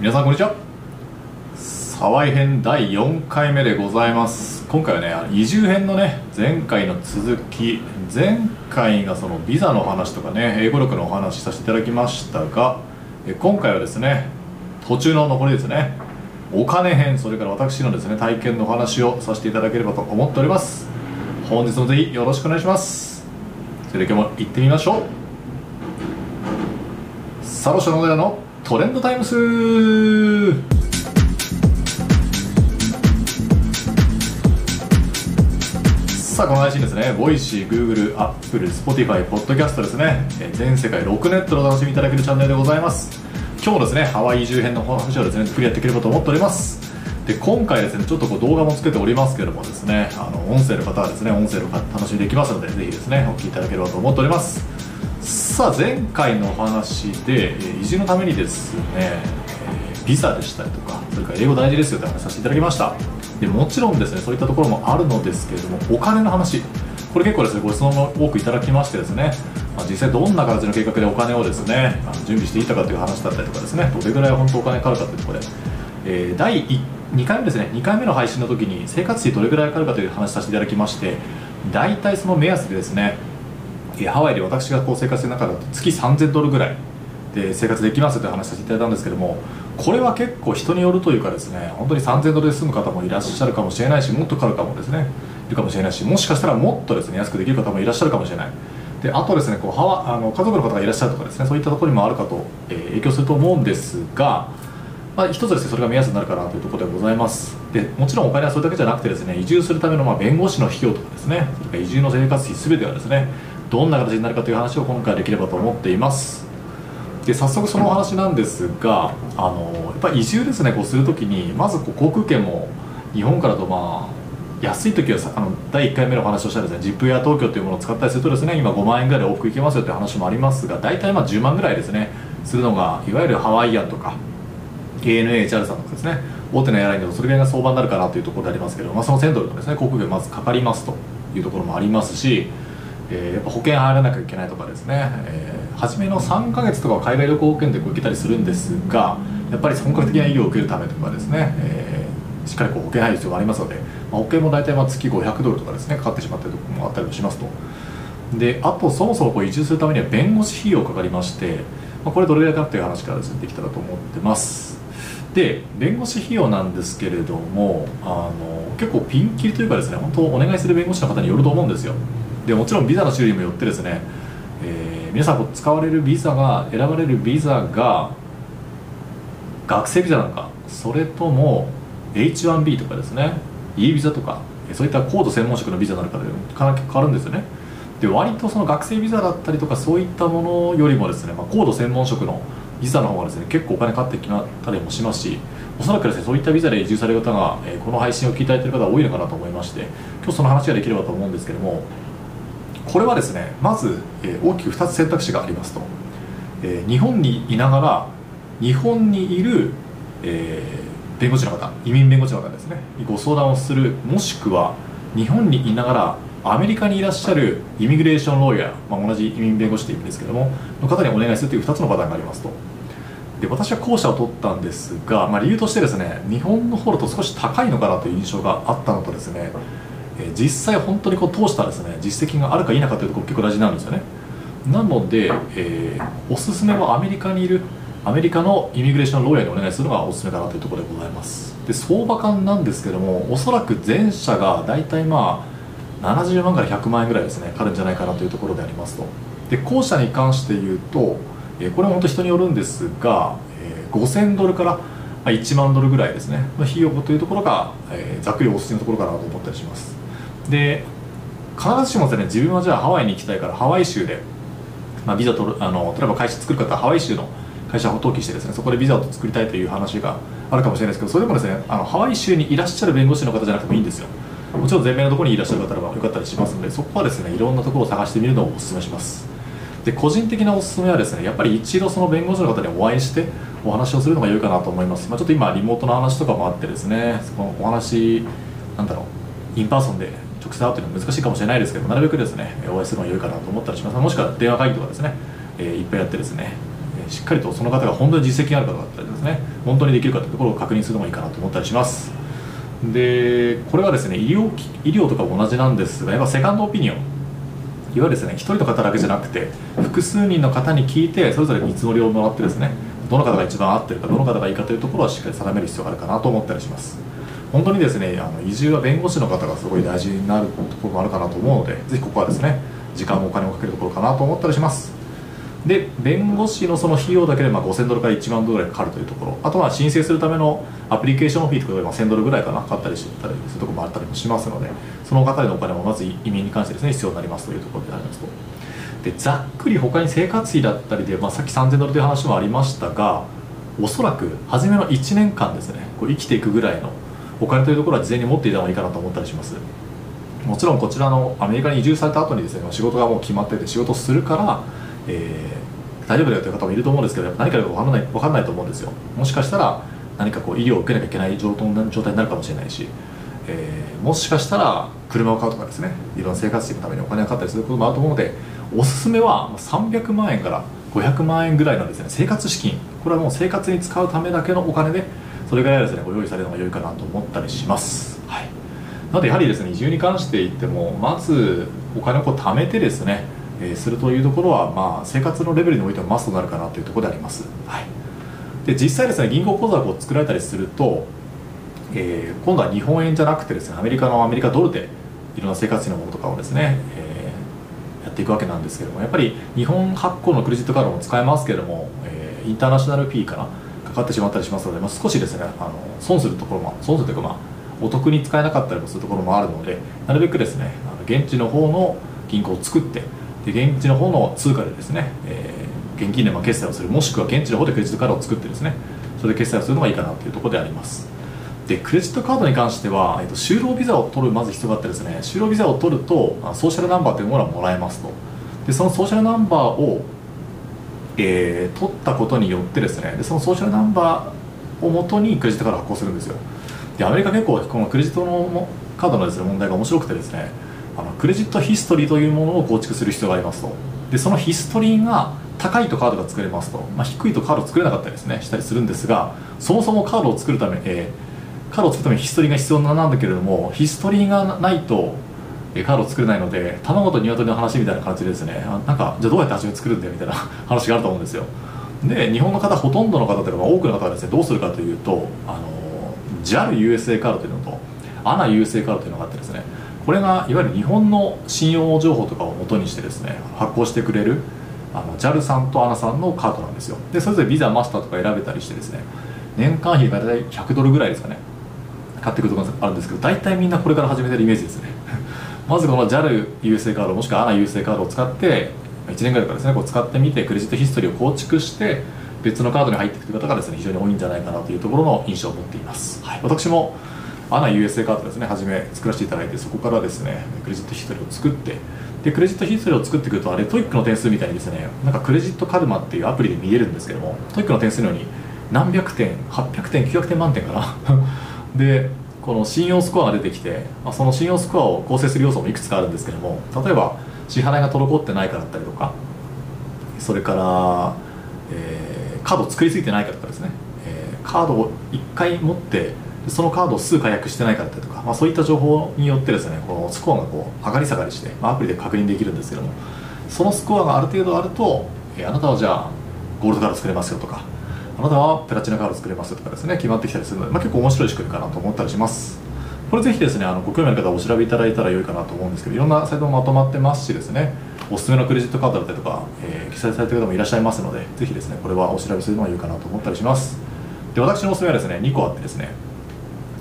皆さんこんにちは。沢井編第4回目でございます。今回はね移住編のね前回の続き前回がそのビザの話とかね英語力のお話させていただきましたが今回はですね途中の残りですねお金編それから私のですね体験のお話をさせていただければと思っております。本日もぜひよろしくお願いします。それでは今日も行ってみましょう。サロショノデラのトレンドタイムスさあこの配信ですね、ボイシー、Google、Apple、Spotify、Podcast ですね、え全世界6ネットでお楽しみいただけるチャンネルでございます。今日もですね、ハワイ移住編の話をですね、作りやっていければと思っております。で、今回ですね、ちょっとこう動画もつけておりますけれどもですね、あの、音声の方はですね、音声の方楽しみできますので、ぜひですね、お聞きいただければと思っております。さあ、前回のお話で、えー移住のためにですね、えービザでしたりとか、それから英語大事ですよって話させていただきました。でもちろんですね、そういったところもあるのですけれども、お金の話、これ結構ですね、ご質問も多くいただきましてですね、まあ、実際どんな形の計画でお金をですね、あの準備していたかという話だったりとかですね、どれぐらい本当お金かかるかというところで、えー第2回目ですね、2回目の配信の時に生活費どれぐらいかかるかという話させていただきまして、大体その目安でですね、ハワイで私がこう生活してる中だと月3000ドルぐらいで生活できますという話させていただいたんですけどもこれは結構人によるというかですね本当に3000ドルで済む方もいらっしゃるかもしれないしもっとかかるかもですね。いるかもしれないしもしかしたらもっとですね安くできる方もいらっしゃるかもしれない。であとですねこうハワあの家族の方がいらっしゃるとかですねそういったところにもあるかと、えー影響すると思うんですがまあ、一つですねそれが目安になるかなというところでございます。でもちろんお金はそれだけじゃなくてですね移住するためのまあ弁護士の費用とかですねそれから移住の生活費全てはですねどんな形になるかという話を今回できればと思っています。で早速そのお話なんですがあのやっぱり移住ですねこうするときにまずこう航空券も日本からとまあ安い時はあの第1回目のお話をしたですね ZIP や東京というものを使ったりするとですね今5万円ぐらいで往復行けますよという話もありますが大体まあ10万ぐらいですねするのがいわゆるハワイアンとか ANA、JAL さんとかですね大手のエアラインでもそれぐらいが相場になるかなというところでありますけど、まあ、その1000ドルのですね航空券まずかかりますというところもありますし、えーやっぱ保険入らなきゃいけないとかですね、えー初めの3ヶ月とかは海外旅行保険でこう受けたりするんですがやっぱり本格的な医療を受けるためとかですね、えーしっかりこう保険入る必要がありますので、まあ保険も大体まあ月500ドルとかですねかかってしまっているところもあったりもしますと。であとそもそもこう移住するためには弁護士費用かかりまして、まあ、これどれぐらいかっていう話からですねできたらと思ってます。で弁護士費用なんですけれどもあの結構ピンキリというかですね本当お願いする弁護士の方によると思うんですよ。でもちろんビザの種類もよってですね、えー皆さんこう使われるビザが選ばれるビザが学生ビザなのかそれとも H1B とかですね E ビザとかそういった高度専門職のビザなるかで変わるんですよね。で割とその学生ビザだったりとかそういったものよりもですね、まあ、高度専門職のビザの方がですね結構お金かかってきたりもしますしおそらくですねそういったビザで移住される方が、えーこの配信を聞いていただいている方が多いのかなと思いまして今日その話ができればと思うんですけどもこれはですねまず、え大きく2つ選択肢がありますと、え日本にいながら日本にいる、え弁護士の方移民弁護士の方ですねご相談をするもしくは日本にいながらアメリカにいらっしゃるイミグレーションロイヤー、まあ、同じ移民弁護士という意味ですけどもの方にお願いするという2つのパターンがありますと。で私は後者を取ったんですが、まあ、理由としてですね日本の方だと少し高いのかなという印象があったのとですね、え実際本当にこう通したですね実績があるか否かというところ結構大事なんですよね。なので、えーおすすめはアメリカにいるアメリカのイミグレーションローヤーにお願いするのがおすすめかなというところでございます。で相場感なんですけどもおそらく前者が大体まあ70万から100万円ぐらいですねかかるんじゃないかなというところでありますと。で後者に関して言うと、えーこれも本当人によるんですが、えー5000ドルから1万ドルぐらいですねの費用というところが、えーざっくりおすすめのところかなと思ったりします。で必ずしもですね自分はじゃあハワイに行きたいからハワイ州で、まあ、ビザ取るあの例えば会社作る方はハワイ州の会社を登記してですねそこでビザを作りたいという話があるかもしれないですけどそれでもですねあのハワイ州にいらっしゃる弁護士の方じゃなくてもいいんですよ。もちろん全米のところにいらっしゃる方がよかったりしますのでそこはですねいろんなところを探してみるのをお勧めします。で個人的なおすすめはですねやっぱり一度その弁護士の方にお会いしてお話をするのが良いかなと思います、まあ、ちょっと今リモートの話とかもあってですねそのお話なんだろう in person で直接会うというのは難しいかもしれないですけどなるべくですねお会いするのが良いかなと思ったりしますもしくは電話会議とかですね、えーいっぱいやってですねえーしっかりとその方が本当に実績がある方だったりですね本当にできるかというところを確認するのがいいかなと思ったりします。でこれはですね医療医療とかも同じなんですがやっぱセカンドオピニオン。いわゆるですね1人の方だけじゃなくて複数人の方に聞いてそれぞれ見積もりをもらってですねどの方が一番合ってるかどの方がいいかというところはしっかり定める必要があるかなと思ったりします。本当にですねあの移住は弁護士の方がすごい大事になるところもあるかなと思うのでぜひここはですね時間もお金をかけるところかなと思ったりします。で弁護士のその費用だけでまあ5000ドルから1万ドルぐらいかかるというところあとは申請するためのアプリケーションフィーとかで1000ドルぐらいかなかったりしたりするところもあったりもしますのでその方へのお金もまず移民に関してですね必要になりますというところでありますと。でざっくり他に生活費だったりで、まあ、さっき3000ドルという話もありましたがおそらく初めの1年間ですねこう生きていくぐらいのお金というところは事前に持っていた方がいいかなと思ったりします。もちろんこちらのアメリカに移住された後にですね仕事がもう決まってて仕事するから、えー、大丈夫だよという方もいると思うんですけど何か分からない分かんないと思うんですよ。もしかしたら何かこう医療を受けなきゃいけない状態になるかもしれないし、えー、もしかしたら車を買うとかですねいろんな生活費のためにお金がかかったりすることもあると思うのでおすすめは300万円から500万円ぐらいのですね生活資金。これはもう生活に使うためだけのお金でそれぐらいですねご用意されるのが良いかなと思ったりします、はい、なのでやはりですね移住に関して言ってもまずお金をこう貯めてですね、えー、するというところは、まあ、生活のレベルにおいてもマストになるかなというところであります、はい、で実際ですね銀行口座を作られたりすると、えー、今度は日本円じゃなくてですねアメリカのアメリカドルでいろんな生活費のものとかをですね、えー、やっていくわけなんですけどもやっぱり日本発行のクレジットカードも使えますけれども、えー、インターナショナルフィーかなかかってしまったりしますので、まあ、少しですねあの損するところも損するというかまあお得に使えなかったりもするところもあるのでなるべくですねあの現地の方の銀行を作ってで現地の方の通貨でですね、えー、現金でま決済をするもしくは現地の方でクレジットカードを作ってですねそれで決済をするのがいいかなというところであります。でクレジットカードに関しては、えー、と就労ビザを取るまず必要があってですね就労ビザを取るとソーシャルナンバーというものはもらえますと。でそのソーシャルナンバーをえー、取ったことによってですねでそのソーシャルナンバーをもとにクレジットカード発行するんですよ。でアメリカ結構このクレジットのカードのです、ね、問題が面白くてですねあのクレジットヒストリーというものを構築する必要がありますと。でそのヒストリーが高いとカードが作れますと、まあ、低いとカード作れなかったりですねしたりするんですがそもそもカードを作るため、えー、カードを作るためにヒストリーが必要なんだけれどもヒストリーがないとカード作れないので卵と鶏の話みたいな感じですね。なんかじゃあどうやって味を作るんだよみたいな 話があると思うんですよ。で日本の方ほとんどの方というか多くの方がですねどうするかというとあの JALUSA カードというのと ANAUSA カードというのがあってですねこれがいわゆる日本の信用情報とかを元にしてですね発行してくれるあの JAL さんと ANA さんのカードなんですよ。でそれぞれビザマスターとか選べたりしてですね年間費が大体100ドルぐらいですかね買ってくるところがあるんですけど大体みんなこれから始めてるイメージですね。まずこの JAL 優勢カードもしくは ANA 優勢カードを使って1年ぐらいからですねこう使ってみてクレジットヒストリーを構築して別のカードに入っていくという方がですね非常に多いんじゃないかなというところの印象を持っています、はい、私も ANA USA カードですね初め作らせていただいてそこからですねクレジットヒストリーを作ってでクレジットヒストリーを作ってくるとあれ TOEIC の点数みたいにですねなんか Credit Karma っていうアプリで見えるんですけども TOEIC の点数のように何百点800点900点満点かな。でこの信用スコアが出てきて、まあ、その信用スコアを構成する要素もいくつかあるんですけども例えば支払いが滞ってないかだったりとかそれから、えー、カードを作りすぎてないかとかですね、えー、カードを1回持ってそのカードを数回訳してないかだったりとか、まあ、そういった情報によってですねこのスコアがこう上がり下がりして、まあ、アプリで確認できるんですけどもそのスコアがある程度あると、えー、あなたはじゃあゴールドカード作れますよとかあなたはプラチナカード作れますとかですね決まってきたりするので、まあ、結構面白い仕組みかなと思ったりします。これぜひですねあのご興味ある方はお調べいただいたら良いかなと思うんですけどいろんなサイトもまとまってますしですねおすすめのクレジットカードだったりとか、えー、記載されてる方もいらっしゃいますのでぜひですねこれはお調べするのが良いかなと思ったりします。で私のおすすめはですね2個あってですね、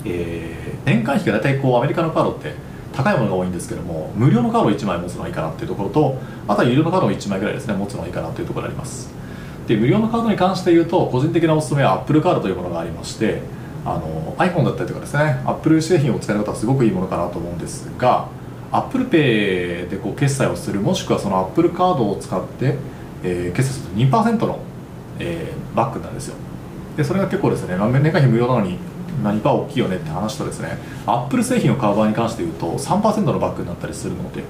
えー、年間費が大体こうアメリカのカードって高いものが多いんですけども無料のカードを1枚持つのがいいかなっていうところとあとは有料のカードを1枚ぐらいですね持つのがいいかなというところがあります。で無料のカードに関して言うと個人的なおすすめは Apple カードというものがありましてあの iPhone だったりとかですね Apple 製品を使える方はすごくいいものかなと思うんですが ApplePay でこう決済をするもしくはその Apple カードを使って、えー、決済すると2%の、えー、バックなんですよ。でそれが結構ですね年間費無料なのに何パー大きいよねって話とですね Apple 製品を買う場合に関して言うと3%のバックになったりするので、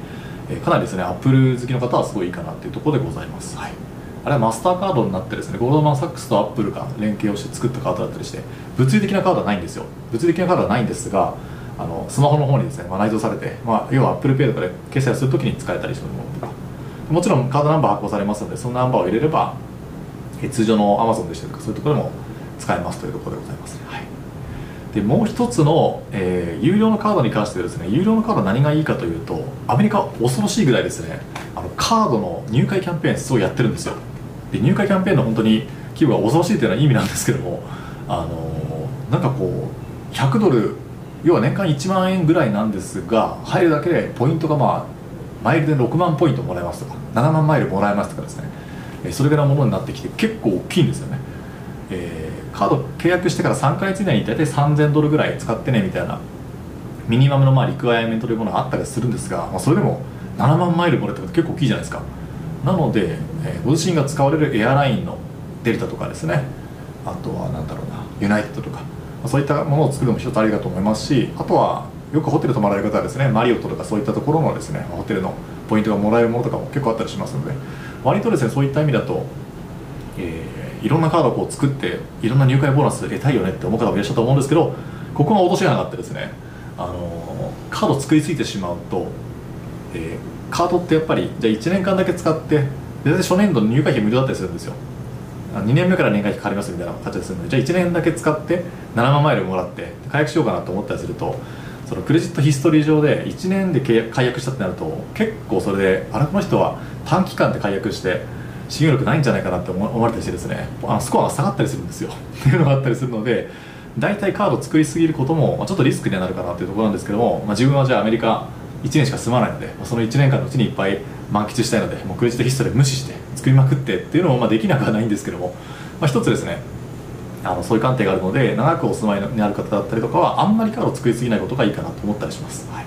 え、かなりですね Apple 好きの方はすごいいいかなっていうところでございます、はい。あれはマスターカードになってですねゴールドマン・サックスとアップルが連携をして作ったカードだったりして物理的なカードはないんですよ。物理的なカードはないんですがあのスマホの方にですね、まあ、内蔵されて、まあ、要は ApplePay とかで決済をするときに使えたりするものとか。もちろんカードナンバー発行されますのでそのナンバーを入れれば通常の Amazon でしたりとかそういうところでも使えますというところでございます、はい、でもう一つの、えー、有料のカードに関してですね有料のカード何がいいかというとアメリカ恐ろしいぐらいですねあのカードの入会キャンペーンすごいやってるんですよ。で入会キャンペーンの本当に規模が恐ろしいというのは意味なんですけどもあの、なんかこう100ドル要は年間1万円ぐらいなんですが入るだけでポイントがまあマイルで6万ポイントもらえますとか7万マイルもらえますとかですね。それぐらいのものになってきて結構大きいんですよね、えー、カード契約してから3か月以内に大体3000ドルぐらい使ってねみたいなミニマムのまあリクワイアメントというものがあったりするんですが、まあ、それでも7万マイルもらえたこと結構大きいじゃないですか。なので、えー、ご自身が使われるエアラインのデルタとかですねあとは何だろうなユナイテッドとかそういったものを作るのも一つありだと思いますしあとはよくホテル泊まられる方はですねマリオットとかそういったところのですねホテルのポイントがもらえるものとかも結構あったりしますので割とですねそういった意味だと、えー、いろんなカードをこう作っていろんな入会ボーナス得たいよねって思う方もいらっしゃると思うんですけどここが落とし穴があってですねあのカード作りすぎてしまうと、えー、カードってやっぱりじゃあ1年間だけ使って全然初年度の入会費無料だったりするんですよ。2年目から年会費かかりますみたいな形でするのでじゃあ1年だけ使って7万マイルもらって解約しようかなと思ったりするとそのクレジットヒストリー上で1年で解約したってなると結構それであれこの人は短期間で解約して信用力ないんじゃないかなって思われたりしてですねあスコアが下がったりするんですよ。っていうのがあったりするので大体カード作りすぎることも、ちょっとリスクにはなるかなっていうところなんですけども、まあ、自分はじゃあアメリカ1年しか住まないので、まあ、その1年間のうちにいっぱい満喫したいのでもうクレジットヒストリー無視して作りまくってっていうのもまあできなくはないんですけども、まあ、一つですねあのそういう観点があるので長くお住まいにある方だったりとかはあんまりカードを作りすぎないことがいいかなと思ったりします、はい、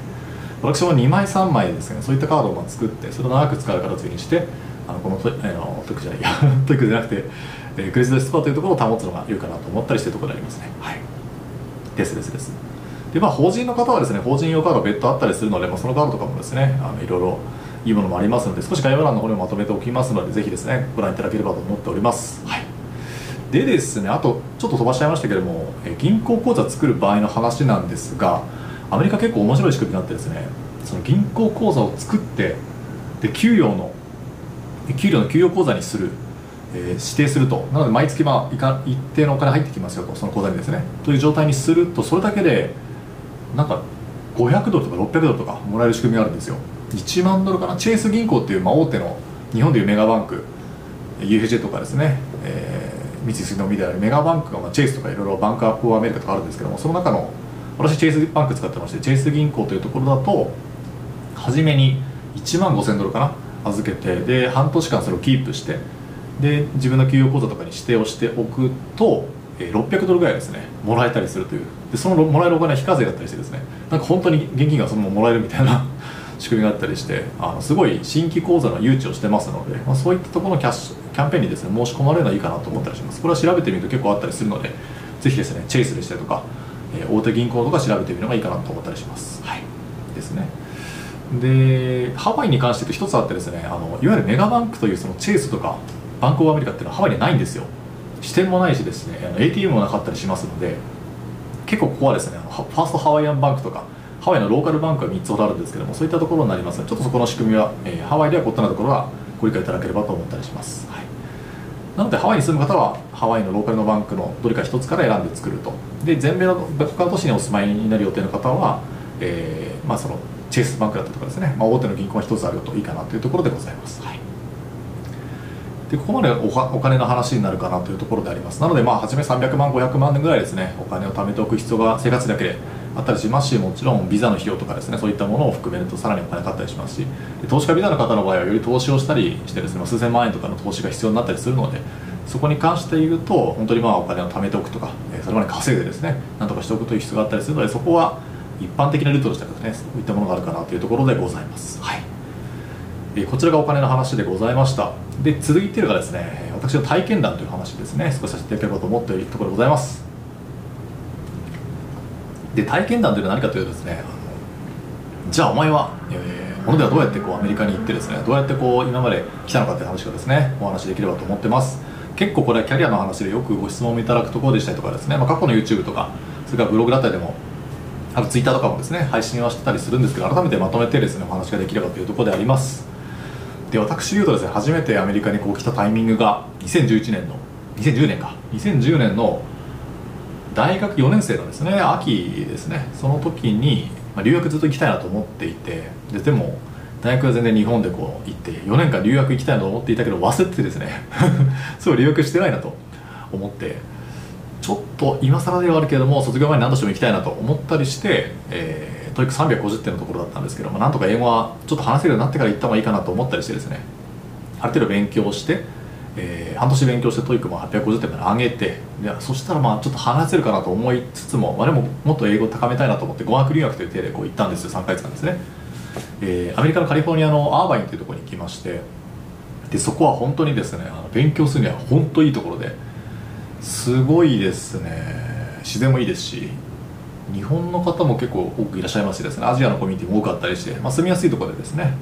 私も2枚3枚ですねそういったカードを作ってそれを長く使う形にしてあのこのトあの TOEIC じゃないや TOEIC じゃなくて、えー、クレジットスコアというところを保つのがいいかなと思ったりしているところでありますね。はい。ですですですでまあ法人の方はですね法人用カード別途あったりするので、まあ、そのカードとかもですねあのいろいろいいものもありますので少し概要欄の方にもまとめておきますのでぜひですねご覧いただければと思っております。はい。でですねあとちょっと飛ばしちゃいましたけれども銀行口座作る場合の話なんですがアメリカ結構面白い仕組みになってですねその銀行口座を作ってで給与の給料の給与口座にする、えー、指定すると。なので毎月まあ一定のお金入ってきますよとその口座にですね。という状態にするとそれだけでなんか500ドルとか600ドルとかもらえる仕組みがあるんですよ。1万ドルかな？チェイス銀行っていう、まあ、大手の日本でいうメガバンク。UFJ とかですね、えー、三井住友みたいなメガバンクが、まあ、チェイスとかいろいろバンクアップアメリカとかあるんですけどもその中の私チェイスバンク使ってましてチェイス銀行というところだと初めに1万5000ドルかな？預けてで半年間それをキープしてで自分の給与口座とかに指定をしておくと600ドルぐらいですねもらえたりするという。でそのもらえるお金は非課税だったりしてですねなんか本当に現金がそのままもらえるみたいな 仕組みがあったりしてあのすごい新規口座の誘致をしてますので、まあ、そういったところのキャッシュキャンペーンにですね申し込まれるのはいいかなと思ったりします。これは調べてみると結構あったりするのでぜひですねチェイスでしたりとか、えー、大手銀行とか調べてみるのがいいかなと思ったりします。はい。ですね。でハワイに関して言うと一つあってですねあのいわゆるメガバンクというそのチェイスとかバンクオブアメリカっていうのはハワイにないんですよ支店もないしですね ATM もなかったりしますので結構ここはですねファーストハワイアンバンクとかハワイのローカルバンクは3つほどあるんですけどもそういったところになりますのでちょっとそこの仕組みは、えー、ハワイでは異なるところはご理解いただければと思ったりします、はい、なのでハワイに住む方はハワイのローカルのバンクのどれか1つから選んで作ると。で全米の他の都市にお住まいになる予定の方は、えーまあ、そのチェイスバンクだったりとかですね、まあ、大手の銀行が1つあるといいかなというところでございます、はい。でここまでお金の話になるかなというところでありますなのでまあ初め300万500万ぐらいですねお金を貯めておく必要が生活だけであったりしますしもちろんビザの費用とかですねそういったものを含めるとさらにお金かかったりしますし投資家ビザの方の場合はより投資をしたりしてですね数千万円とかの投資が必要になったりするのでそこに関して言うと本当にまあお金を貯めておくとかそれまで稼いでですねなんとかしておくという必要があったりするのでそこは一般的なルートとしてはですねそういったものがあるかなというところでございます。はいえこちらがお金の話でございました。で続いてるがですね私の体験談という話ですね。少しさせていただければと思っているところでございます。で体験談というのは何かというとですねじゃあお前はえー、ものではどうやってこうアメリカに行ってですねどうやってこう今まで来たのかっていう話をですねお話しできればと思ってます。結構これはキャリアの話でよくご質問いただくところでしたりとかですね、まあ、過去の YouTube とかそれからブログだったりでもあと Twitter とかもですね配信はしてたりするんですけど改めてまとめてですねお話ができればというところであります。で私言うとですね初めてアメリカにこう来たタイミングが2011年の2010年か。2010年の大学4年生のですね。秋ですね。その時に、まあ、留学ずっと行きたいなと思っていてででも大学は全然日本でこう行って4年間留学行きたいなと思っていたけど忘れてですね。そう留学してないなと思って。ちょっと今更ではあるけれども卒業前に何としても行きたいなと思ったりして、えー、 TOEIC 350点のところだったんですけど、まあ、なんとか英語はちょっと話せるようになってから行った方がいいかなと思ったりしてですねある程度勉強してえー、半年勉強して TOEIC も850点まで上げてでそしたらまあちょっと話せるかなと思いつつも、まあ、でももっと英語を高めたいなと思って語学留学という手でこう行ったんですよ3ヶ月間ですね、えー、アメリカのカリフォルニアのアーバインというところに行きましてでそこは本当にですねあの勉強するには本当いいところですごいですね。自然もいいですし日本の方も結構多くいらっしゃいますしですね。アジアのコミュニティも多かったりして、まあ、住みやすいところでですね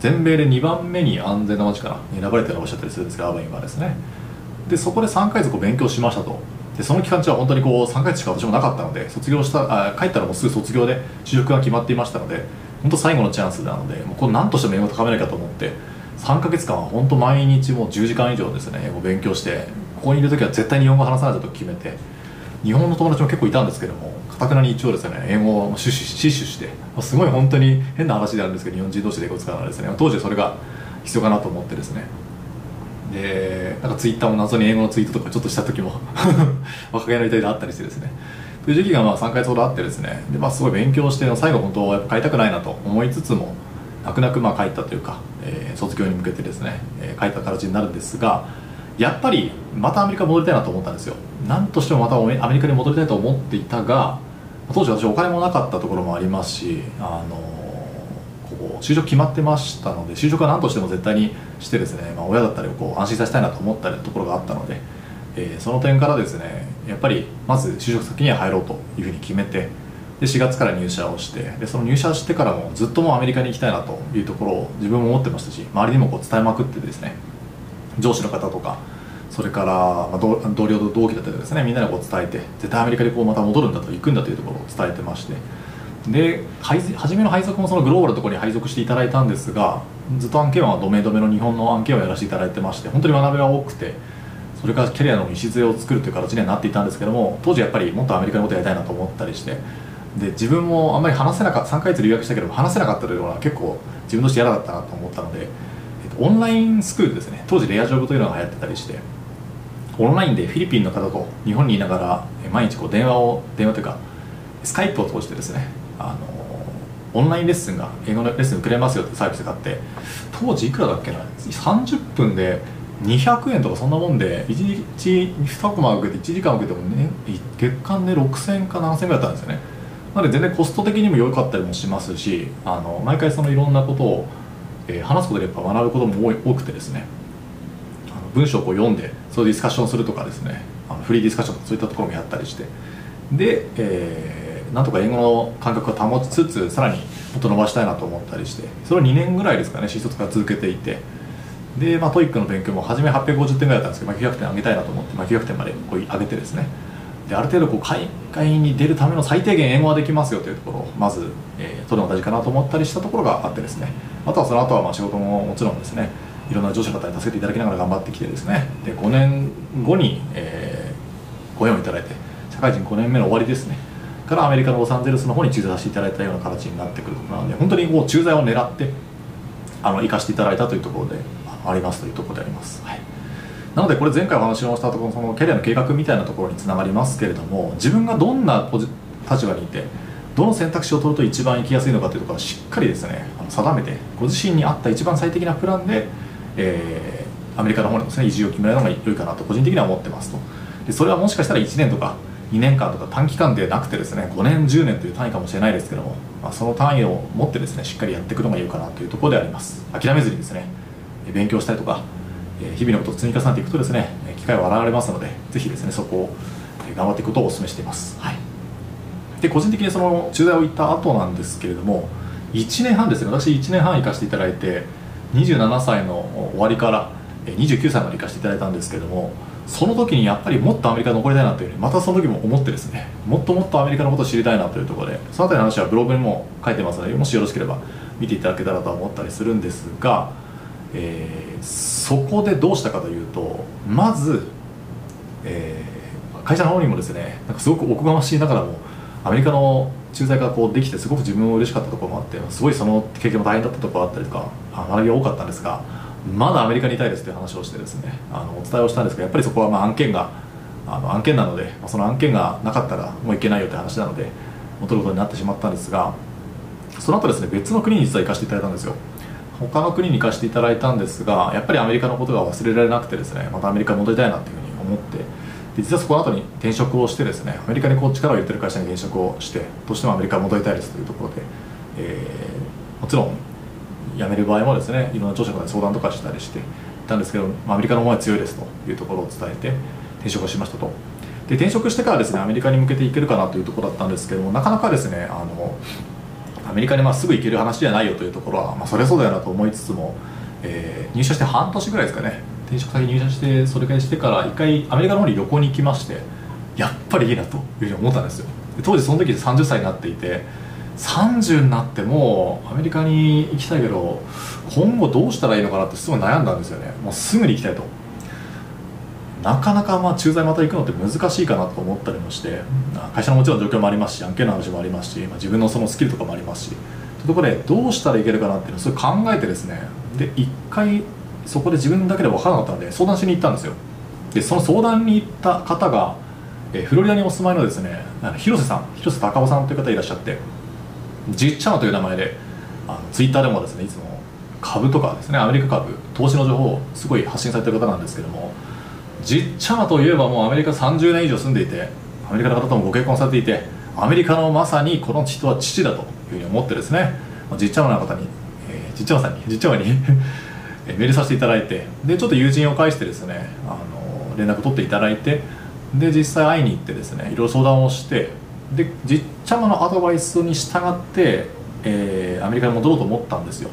全米で2番目に安全な街から選ばれてるおっしゃったりするんですがアーバインはですね。でそこで3ヶ月こう勉強しましたと。でその期間中は本当にこう3ヶ月しか私もなかったので卒業したあ帰ったらもうすぐ卒業で就職が決まっていましたので本当最後のチャンスなのでもうこれ何としても英語を高めなきゃと思って3ヶ月間は本当毎日もう10時間以上ですね英語を勉強してここにいる時は絶対に日本語話さないと決めて日本の友達も結構いたんですけどもかたくなに一応ですね英語を死守死守してすごい本当に変な話であるんですけど日本人同士で英語を使うのはですね当時それが必要かなと思ってですね。でなんかツイッターも謎に英語のツイートとかちょっとした時も 若気の至りであったりしてですね。という時期がまあ3回ほどあってですねで、まあ、すごい勉強して最後本当はやっぱ帰りたくないなと思いつつも泣く泣くまあ帰ったというか、えー、卒業に向けてですね、えー、帰った形になるんですがやっぱりまたアメリカ戻りたいなと思ったんですよ。何としてもまたアメリカに戻りたいと思っていたが当時私お金もなかったところもありますしあのこう就職決まってましたので就職は何としても絶対にしてですね、まあ、親だったりをこう安心させたいなと思ったところがあったので、えー、その点からですねやっぱりまず就職先には入ろうというふうに決めてで4月から入社をしてでその入社してからもずっともうアメリカに行きたいなというところを自分も思ってましたし周りにもこう伝えまくってですね上司の方とかそれから、まあ、同僚と同期だったりですねみんなにこう伝えて絶対アメリカにこうまた戻るんだと行くんだというところを伝えてまして。で初めの配属もそのグローバルのところに配属していただいたんですがずっと案件はドメドメの日本の案件をやらせていただいてまして本当に学びが多くてそれからキャリアの礎を作るという形にはなっていたんですけども当時やっぱりもっとアメリカのことやりたいなと思ったりしてで自分もあんまり話せなかった3ヶ月留学したけど話せなかったというのは結構自分として嫌だったなと思ったので、えっと、オンラインスクールですね。当時レアジョブというのが流行ってたりしてオンラインでフィリピンの方と日本にいながら毎日こう電話を電話というかスカイプを通してですねあのオンラインレッスンが英語のレッスン受けれますよってサービスがあって当時いくらだっけな30分で200円とかそんなもんで1日2コマ受けて1時間受けてもね月間で6000円か7000円ぐらいだったんですよね。なので全然コスト的にも良かったりもしますしあの毎回そのいろんなことを、え、話すことでやっぱ学ぶことも多くてですね。文章をこう読んでそうディスカッションするとかですね。あのフリーディスカッションとかそういったところもやったりして。で、えー、なんとか英語の感覚を保ちつつさらにもっと伸ばしたいなと思ったりして。それを2年ぐらいですかね新卒から続けていて。で、まあ、 TOEIC の勉強も初め850点ぐらいだったんですけど、まあ、900点上げたいなと思って、まあ、900点までこう上げてですね。である程度こう海外に出るための最低限英語はできますよというところをまず、えー、とても大事かなと思ったりしたところがあってですね。あとはその後はまあ仕事ももちろんですね。いろんな上司の方に助けていただきながら頑張ってきてですね。で5年後に、えー、ご縁をいただいて社会人5年目の終わりですね。からアメリカのロサンゼルスの方に駐在させていただいたような形になってくるとなので本当にこう駐在を狙ってあの生かしていただいたというところでありますというところであります、はい、なのでこれ前回お話をしたところそのキャリアの計画みたいなところにつながりますけれども自分がどんな立場にいてどの選択肢を取ると一番行きやすいのかというところをしっかりですね定めてご自身に合った一番最適なプランでえー、アメリカの方にですね移住を決めるのが良いかなと個人的には思ってますと。でそれはもしかしたら1年とか2年間とか短期間でなくてですね5年10年という単位かもしれないですけども、まあ、その単位を持ってですねしっかりやっていくのがいいかなというところであります。諦めずにですね勉強したりとか日々のことを積み重ねていくとですね機会は現れますのでぜひですねそこを頑張っていくことをお勧めしています、はい、で個人的にその駐在を行った後なんですけれども1年半ですね私1年半行かせていただいて27歳の終わりから29歳まで行かせていただいたんですけどもその時にやっぱりもっとアメリカ残りたいなというふうにまたその時も思ってですねもっともっとアメリカのことを知りたいなというところでその辺りの話はブログにも書いてますのでもしよろしければ見ていただけたらと思ったりするんですが、えー、そこでどうしたかというとまず、えー、会社の方にもですねなんかすごくおこがましいながらもアメリカの駐在がこうできてすごく自分も嬉しかったところもあってすごいその経験も大変だったところあったりとか学びが多かったんですがまだアメリカにいたいですという話をしてですねあのお伝えをしたんですがやっぱりそこはまあ案件があの案件なのでその案件がなかったらもういけないよって話なので戻ることになってしまったんですがその後ですね別の国に実は行かせていただいたんですよ。他の国に行かせていただいたんですがやっぱりアメリカのことが忘れられなくてですねまたアメリカに戻りたいなというふうに思ってで実はそこの後に転職をしてですねアメリカにこう力を入れてる会社に転職をしてどうしてもアメリカに戻りたいですというところで、えー、もちろん辞める場合もですねいろんな著者から相談とかしたりしていたんですけど、まあ、アメリカの思いは強いですというところを伝えて転職をしましたと。で転職してからですねアメリカに向けていけるかなというところだったんですけどもなかなかですねあのアメリカにまあすぐ行ける話じゃないよというところは、まあ、それそうだよなと思いつつも、えー、入社して半年ぐらいですかね転職先入社してそれからいしてから一回アメリカの方に旅行に行きましてやっぱりいいなというふうに思ったんですよ。当時その時で30歳になっていて30になってもアメリカに行きたいけど今後どうしたらいいのかなってすごい悩んだんですよね。もうすぐに行きたいと。なかなかまあ駐在また行くのって難しいかなと思ったりもして会社のもちろん状況もありますし案件の話もありますし、まあ、自分のそのスキルとかもありますし。というところでどうしたらいけるかなっていうのをそれ考えてですね。で一回そこで自分だけで分からなかったので相談しに行ったんですよ。でその相談に行った方が、えフロリダにお住まいのですね広瀬さん広瀬隆夫さんという方いらっしゃってじっちゃまという名前であのツイッターでもですねいつも株とかですねアメリカ株投資の情報をすごい発信されてる方なんですけどもじっちゃまといえばもうアメリカ30年以上住んでいてアメリカの方ともご結婚されていてアメリカのまさにこの人は父だというふうに思ってですねじっちゃまの方に、えー、じっちゃまさんにじっちゃまにメールさせていただいてでちょっと友人を介してですねあの連絡取っていただいてで実際会いに行ってですねいろいろ相談をしてでじっちゃまのアドバイスに従って、えー、アメリカに戻ろうと思ったんですよ。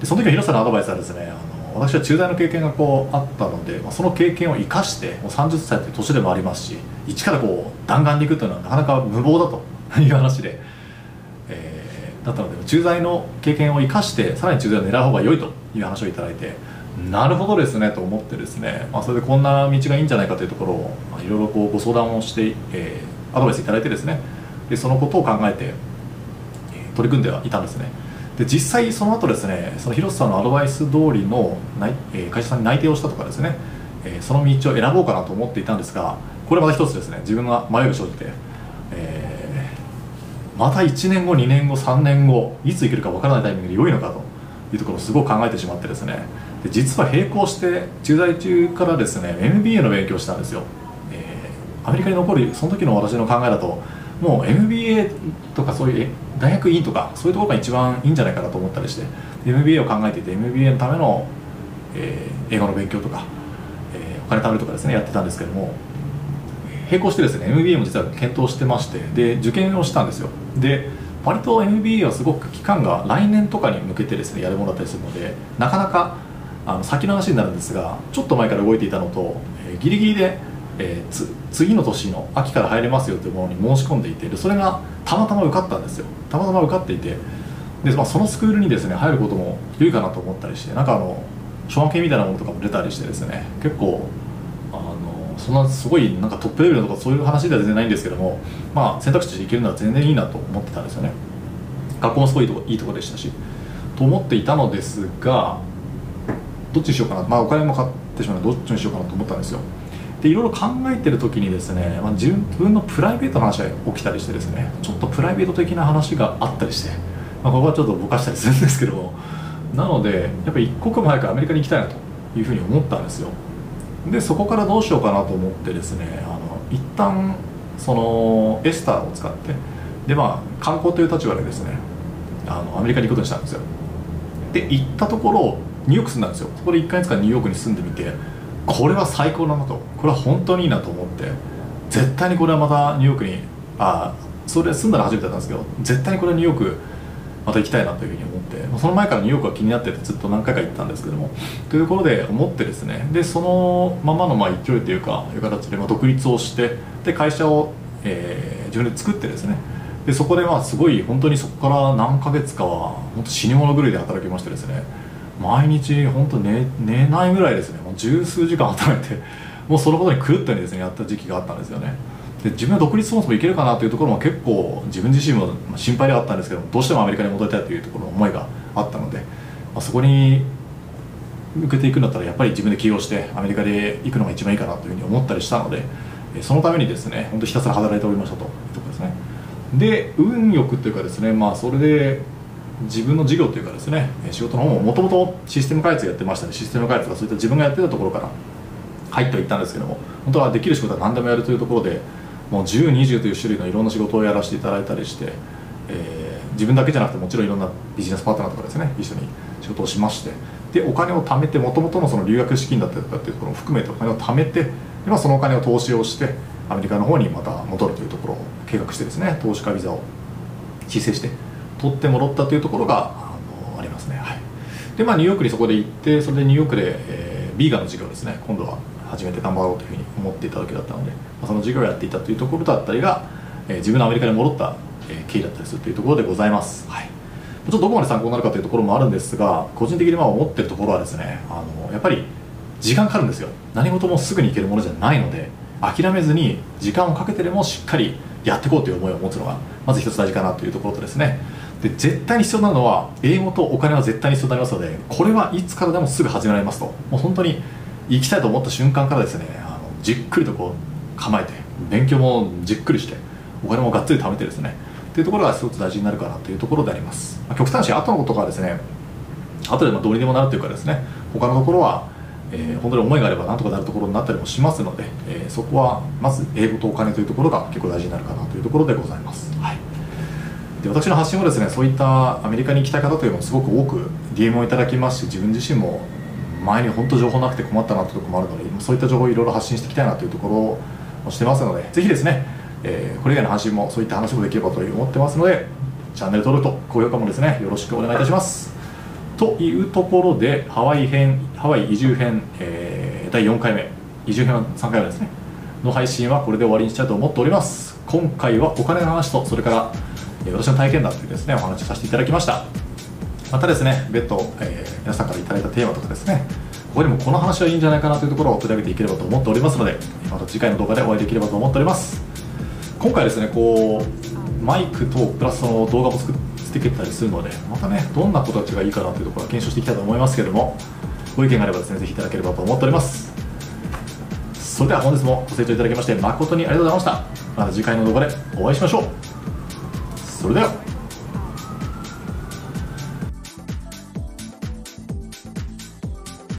でその時は広瀬のアドバイスはですねあの私は駐在の経験がこうあったので、まあ、その経験を生かしてもう30歳という年でもありますし一からこう弾丸に行くというのはなかなか無謀だと いう話で、えー、だったので駐在の経験を生かしてさらに駐在を狙う方が良いという話をいただいてなるほどですねと思ってですね、まあ、それでこんな道がいいんじゃないかというところをいろいろこうご相談をして、えーアドバイスいただいてですねでそのことを考えて取り組んではいたんですね。で実際その後ですねその広瀬さんのアドバイス通りの会社さんに内定をしたとかですねえその道を選ぼうかなと思っていたんですがこれまた一つですね自分が迷いが生じて、えー、また1年後2年後3年後いつ行けるかわからないタイミングで良いのかと。いうところをすごく考えてしまってですね。で実は並行して駐在中からですね MBA の勉強したんですよ。アメリカに残るその時の私の考えだともう MBA とかそういう大学院とかそういうところが一番いいんじゃないかなと思ったりして MBA を考えていて MBA のための、えー、英語の勉強とか、えー、お金貯めるとかですねやってたんですけども並行してですね MBA も実は検討してましてで受験をしたんですよ。で割と MBA はすごく期間が来年とかに向けてですねやるものだったりするのでなかなかあの先の話になるんですがちょっと前から動いていたのと、えー、ギリギリでえー、次の年の秋から入れますよというものに申し込んでいてそれがたまたま受かったんですよ。たまたま受かっていてで、まあ、そのスクールにですね入ることも良いかなと思ったりしてなんかあの奨学金みたいなものとかも出たりしてですね結構そんなすごいなんかトップレベルとかそういう話では全然ないんですけども、まあ、選択肢でいけるのは全然いいなと思ってたんですよね。学校もすごいいいとこいいとこでしたし。と思っていたのですがどっちにしようかな。まあお金も買ってしまうのでどっちにしようかなと思ったんですよ。でいろいろ考えてる時にですね、まあ、自分のプライベートの話が起きたりしてですねちょっとプライベート的な話があったりして、まあ、ここはちょっとぼかしたりするんですけどなのでやっぱり一刻も早くアメリカに行きたいなというふうに思ったんですよ。でそこからどうしようかなと思ってですねあの一旦そのエスターを使ってでまあ観光という立場でですねあのアメリカに行くことにしたんですよ。で行ったところニューヨーク住んだんですよ。そこで1か月間ニューヨークに住んでみてこれは最高だなと。これは本当にいいなと思って絶対にこれはまたニューヨークにあそれ住んだら初めてだったんですけど絶対にこれはニューヨークまた行きたいなというふうに思ってまその前からニューヨークは気になっててずっと何回か行ったんですけどもというところで思ってですねでそのままのまあ勢いというかいう形でま独立をしてで会社を、えー自分で作ってですねでそこでまあすごい本当にそこから何ヶ月かは本当死に物狂いで働きましてですね毎日本当寝寝ないぐらいですねもう十数時間働いてもうそのことに狂ったようにですねやった時期があったんですよね。で自分は独立そもそもいけるかなというところも結構自分自身も心配ではあったんですけどどうしてもアメリカに戻りたいというところの思いがあったので、まあ、そこに向けていくんだったらやっぱり自分で起業してアメリカで行くのが一番いいかなというふうに思ったりしたのでそのためにですね本当ひたすら働いておりましたというところですね。で運よくというかですねまあそれで自分の事業というかですね仕事の方ももともとシステム開発やってましたねシステム開発とかそういった自分がやってたところから入ってはいったんですけども本当はできる仕事は何でもやるというところでもう1020という種類のいろんな仕事をやらせていただいたりして、えー自分だけじゃなくてもちろんいろんなビジネスパートナーとかですね一緒に仕事をしましてでお金を貯めてもともとのその留学資金だったりとかっていうところも含めてお金を貯めてで、まあ、そのお金を投資をしてアメリカの方にまた戻るというところを計画してですね投資家ビザを申請して取って戻ったというところがあのありますね、はい、でまあニューヨークにそこで行ってそれでニューヨークで、えービーガンの授業ですね今度は始めて頑張ろうというふうに思っていた時だったので、まあ、その授業をやっていたというところだったりが、えー自分のアメリカに戻った、えー経緯だったりするというところでございます、はい、ちょっとどこまで参考になるかというところもあるんですが個人的にまあ思ってるところはですねあのやっぱり時間かかるんですよ。何事もすぐにいけるものじゃないので諦めずに時間をかけてでもしっかりやっていこうという思いを持つのがまず一つ大事かなというところとですね。で絶対に必要なのは英語とお金は絶対に必要になりますのでこれはいつからでもすぐ始められますと。もう本当に行きたいと思った瞬間からですねあのじっくりとこう構えて勉強もじっくりしてお金もがっつり貯めてですねっていうところが一つ大事になるかなというところであります、まあ極端し後のことがですね後でもどうにでもなるというかですね他のところは、えー本当に思いがあればなんとかなるところになったりもしますので、えーそこはまず英語とお金というところが結構大事になるかなというところでございます、はい、で私の発信もですねそういったアメリカに行きたい方というのもすごく多く DM をいただきますし自分自身も前に本当情報なくて困ったなというところもあるのでそういった情報をいろいろ発信していきたいなというところをしてますのでぜひですね、えーこれ以外の発信もそういった話もできればと思ってますのでチャンネル登録と高評価もですねよろしくお願いいたします。というところでハワイ編ハワイ移住編、えー第4回目移住編は3回目ですね。の配信はこれで終わりにしたいと思っております。今回はお金の話とそれから、私の体験談というですねお話をさせていただきました。またですね別途、えー皆さんからいただいたテーマとかですねここにもこの話はいいんじゃないかなというところを取り上げていければと思っておりますのでまた次回の動画でお会いできればと思っております。今回ですねこうマイクとプラスの動画も作っていけたりするのでまたねどんな子たちがいいかなというところは検証していきたいと思いますけれどもご意見があればですねぜひいただければと思っております。それでは本日もご清聴いただきまして誠にありがとうございました。また次回の動画でお会いしましょう。それでは。